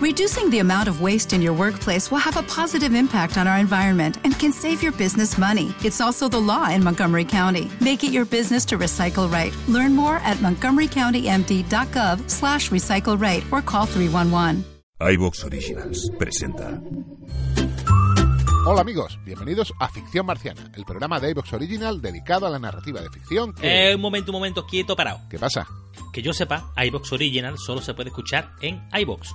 Reducing the amount of waste in your workplace will have a positive impact on our environment and can save your business money. It's also the law in Montgomery County. Make it your business to recycle right. Learn more at montgomerycountymd.gov slash recycle right or call 311. iVox Originals presenta. Hola amigos, bienvenidos a Ficción Marciana, el programa de iVox Original dedicado a la narrativa de ficción que... Eh, un momento, un momento, quieto, parado. ¿Qué pasa? Que yo sepa, iBox Original solo se puede escuchar en iBox.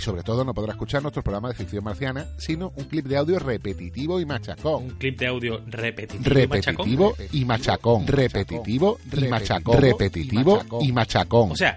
Y sobre todo no podrá escuchar nuestro programa de ficción marciana, sino un clip de audio repetitivo y machacón. Un clip de audio repetitivo, y machacón. Repetitivo y machacón. Repetitivo y machacón. Repetitivo y machacón. O sea,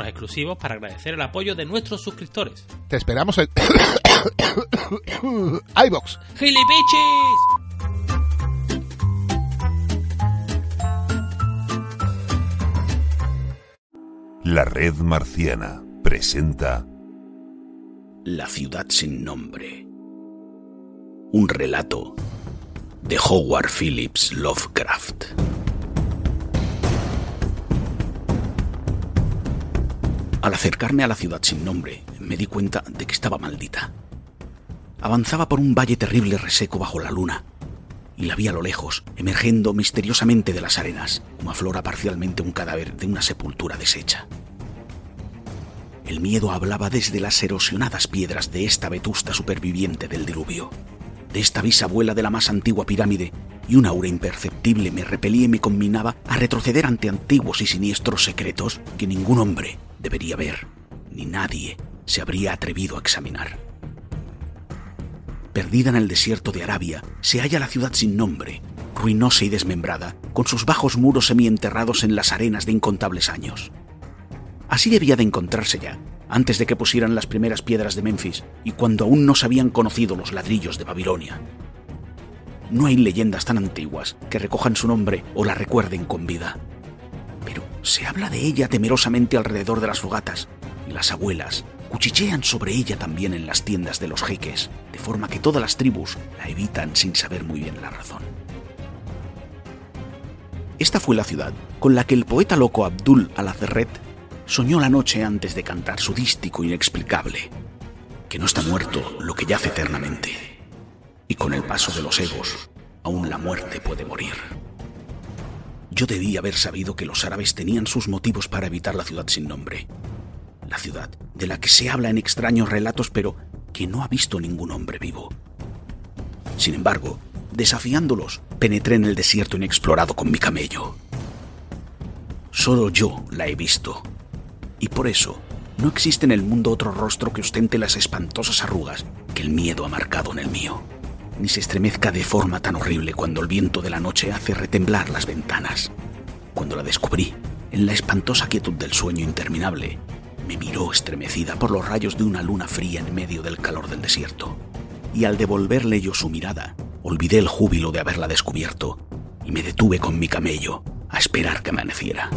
exclusivos para agradecer el apoyo de nuestros suscriptores. Te esperamos en iVox. ¡Gilipichis! La Red Marciana presenta La ciudad sin nombre. Un relato de Howard Phillips Lovecraft. Al acercarme a la ciudad sin nombre, me di cuenta de que estaba maldita. Avanzaba por un valle terrible reseco bajo la luna, y la vi a lo lejos, emergiendo misteriosamente de las arenas, como aflora parcialmente un cadáver de una sepultura deshecha. El miedo hablaba desde las erosionadas piedras de esta vetusta superviviente del diluvio, de esta bisabuela de la más antigua pirámide, y un aura imperceptible me repelía y me combinaba a retroceder ante antiguos y siniestros secretos que ningún hombre debería ver, ni nadie se habría atrevido a examinar. Perdida en el desierto de Arabia, se halla la ciudad sin nombre, ruinosa y desmembrada, con sus bajos muros semienterrados en las arenas de incontables años. Así debía de encontrarse ya, antes de que pusieran las primeras piedras de Memphis y cuando aún no se habían conocido los ladrillos de Babilonia. No hay leyendas tan antiguas que recojan su nombre o la recuerden con vida. Se habla de ella temerosamente alrededor de las fogatas y las abuelas cuchichean sobre ella también en las tiendas de los jeques, de forma que todas las tribus la evitan sin saber muy bien la razón. Esta fue la ciudad con la que el poeta loco Abdul al-Azerret soñó la noche antes de cantar su dístico inexplicable, que no está muerto lo que yace eternamente, y con el paso de los egos, aún la muerte puede morir. Yo debí haber sabido que los árabes tenían sus motivos para evitar la ciudad sin nombre, la ciudad de la que se habla en extraños relatos pero que no ha visto ningún hombre vivo. Sin embargo, desafiándolos, penetré en el desierto inexplorado con mi camello. Solo yo la he visto, y por eso no existe en el mundo otro rostro que ostente las espantosas arrugas que el miedo ha marcado en el mío, ni se estremezca de forma tan horrible cuando el viento de la noche hace retemblar las ventanas. Cuando la descubrí, en la espantosa quietud del sueño interminable, me miró estremecida por los rayos de una luna fría en medio del calor del desierto, y al devolverle yo su mirada, olvidé el júbilo de haberla descubierto y me detuve con mi camello a esperar que amaneciera.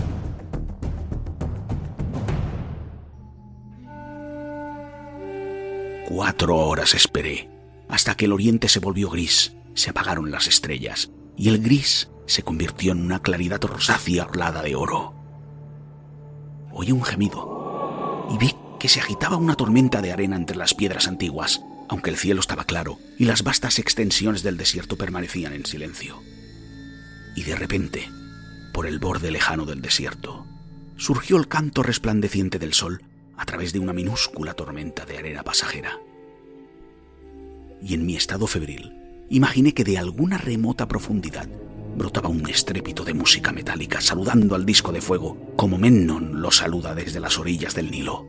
Cuatro horas esperé, hasta que el oriente se volvió gris, se apagaron las estrellas, y el gris se convirtió en una claridad rosácea orlada de oro. Oí un gemido, y vi que se agitaba una tormenta de arena entre las piedras antiguas, aunque el cielo estaba claro y las vastas extensiones del desierto permanecían en silencio. Y de repente, por el borde lejano del desierto, surgió el canto resplandeciente del sol a través de una minúscula tormenta de arena pasajera. Y en mi estado febril, imaginé que de alguna remota profundidad brotaba un estrépito de música metálica saludando al disco de fuego como Mennon lo saluda desde las orillas del Nilo.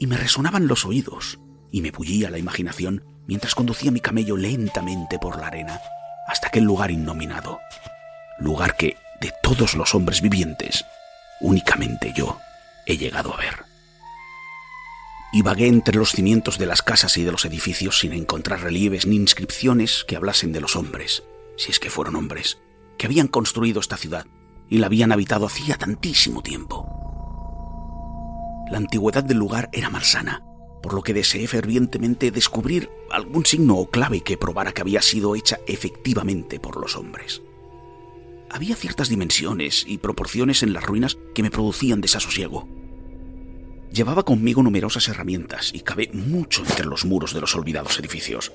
Y me resonaban los oídos y me bullía la imaginación mientras conducía mi camello lentamente por la arena hasta aquel lugar innominado, lugar que, de todos los hombres vivientes, únicamente yo he llegado a ver. Y vagué entre los cimientos de las casas y de los edificios sin encontrar relieves ni inscripciones que hablasen de los hombres, si es que fueron hombres, que habían construido esta ciudad y la habían habitado hacía tantísimo tiempo. La antigüedad del lugar era malsana, por lo que deseé fervientemente descubrir algún signo o clave que probara que había sido hecha efectivamente por los hombres. Había ciertas dimensiones y proporciones en las ruinas que me producían desasosiego. Llevaba conmigo numerosas herramientas y cabé mucho entre los muros de los olvidados edificios,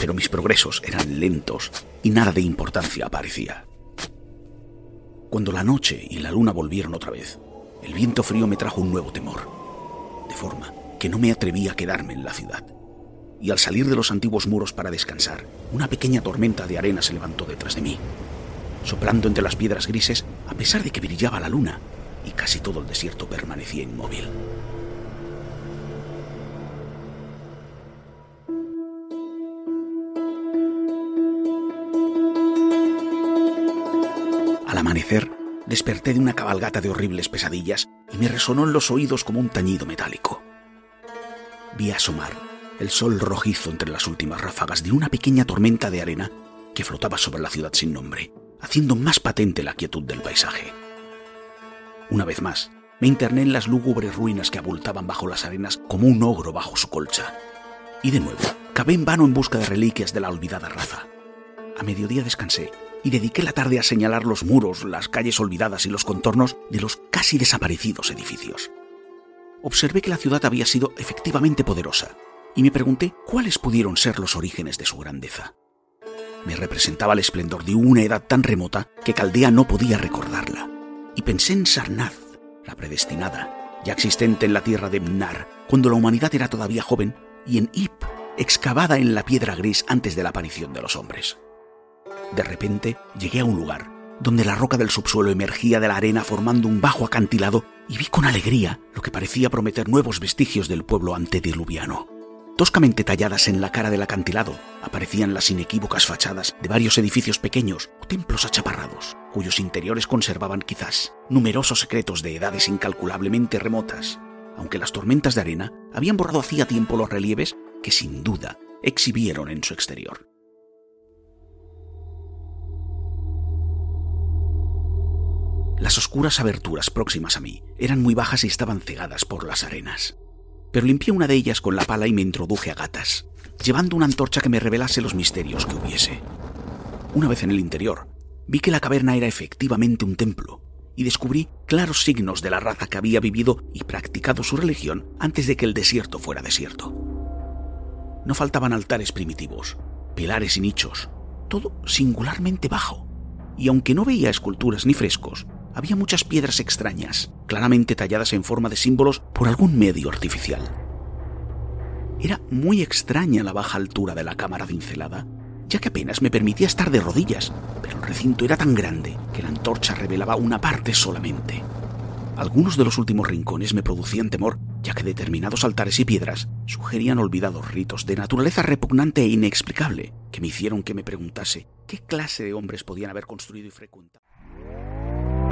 pero mis progresos eran lentos y nada de importancia aparecía. Cuando la noche y la luna volvieron otra vez, el viento frío me trajo un nuevo temor, de forma que no me atreví a quedarme en la ciudad. Y al salir de los antiguos muros para descansar, una pequeña tormenta de arena se levantó detrás de mí, soplando entre las piedras grises a pesar de que brillaba la luna y casi todo el desierto permanecía inmóvil. Al amanecer, desperté de una cabalgata de horribles pesadillas y me resonó en los oídos como un tañido metálico vi asomar el sol rojizo entre las últimas ráfagas de una pequeña tormenta de arena que flotaba sobre la ciudad sin nombre, haciendo más patente la quietud del paisaje. Una vez más, me interné en las lúgubres ruinas que abultaban bajo las arenas como un ogro bajo su colcha. Y de nuevo, cabé en vano en busca de reliquias de la olvidada raza. A mediodía descansé y dediqué la tarde a señalar los muros, las calles olvidadas y los contornos de los casi desaparecidos edificios observé que la ciudad había sido efectivamente poderosa y me pregunté cuáles pudieron ser los orígenes de su grandeza. Me representaba el esplendor de una edad tan remota que Caldea no podía recordarla. Y pensé en Sarnath, la predestinada, ya existente en la tierra de Mnar, cuando la humanidad era todavía joven, y en Ip, excavada en la piedra gris antes de la aparición de los hombres. De repente llegué a un lugar donde la roca del subsuelo emergía de la arena formando un bajo acantilado y vi con alegría lo que parecía prometer nuevos vestigios del pueblo antediluviano. Toscamente talladas en la cara del acantilado aparecían las inequívocas fachadas de varios edificios pequeños o templos achaparrados, cuyos interiores conservaban quizás numerosos secretos de edades incalculablemente remotas, aunque las tormentas de arena habían borrado hacía tiempo los relieves que sin duda exhibieron en su exterior. Las oscuras aberturas próximas a mí eran muy bajas y estaban cegadas por las arenas. Pero limpié una de ellas con la pala y me introduje a gatas, llevando una antorcha que me revelase los misterios que hubiese. Una vez en el interior, vi que la caverna era efectivamente un templo, y descubrí claros signos de la raza que había vivido y practicado su religión antes de que el desierto fuera desierto. No faltaban altares primitivos, pilares y nichos, todo singularmente bajo, y aunque no veía esculturas ni frescos, había muchas piedras extrañas, claramente talladas en forma de símbolos por algún medio artificial. Era muy extraña la baja altura de la cámara cincelada, ya que apenas me permitía estar de rodillas, pero el recinto era tan grande que la antorcha revelaba una parte solamente. Algunos de los últimos rincones me producían temor, ya que determinados altares y piedras sugerían olvidados ritos de naturaleza repugnante e inexplicable, que me hicieron que me preguntase qué clase de hombres podían haber construido y frecuentado.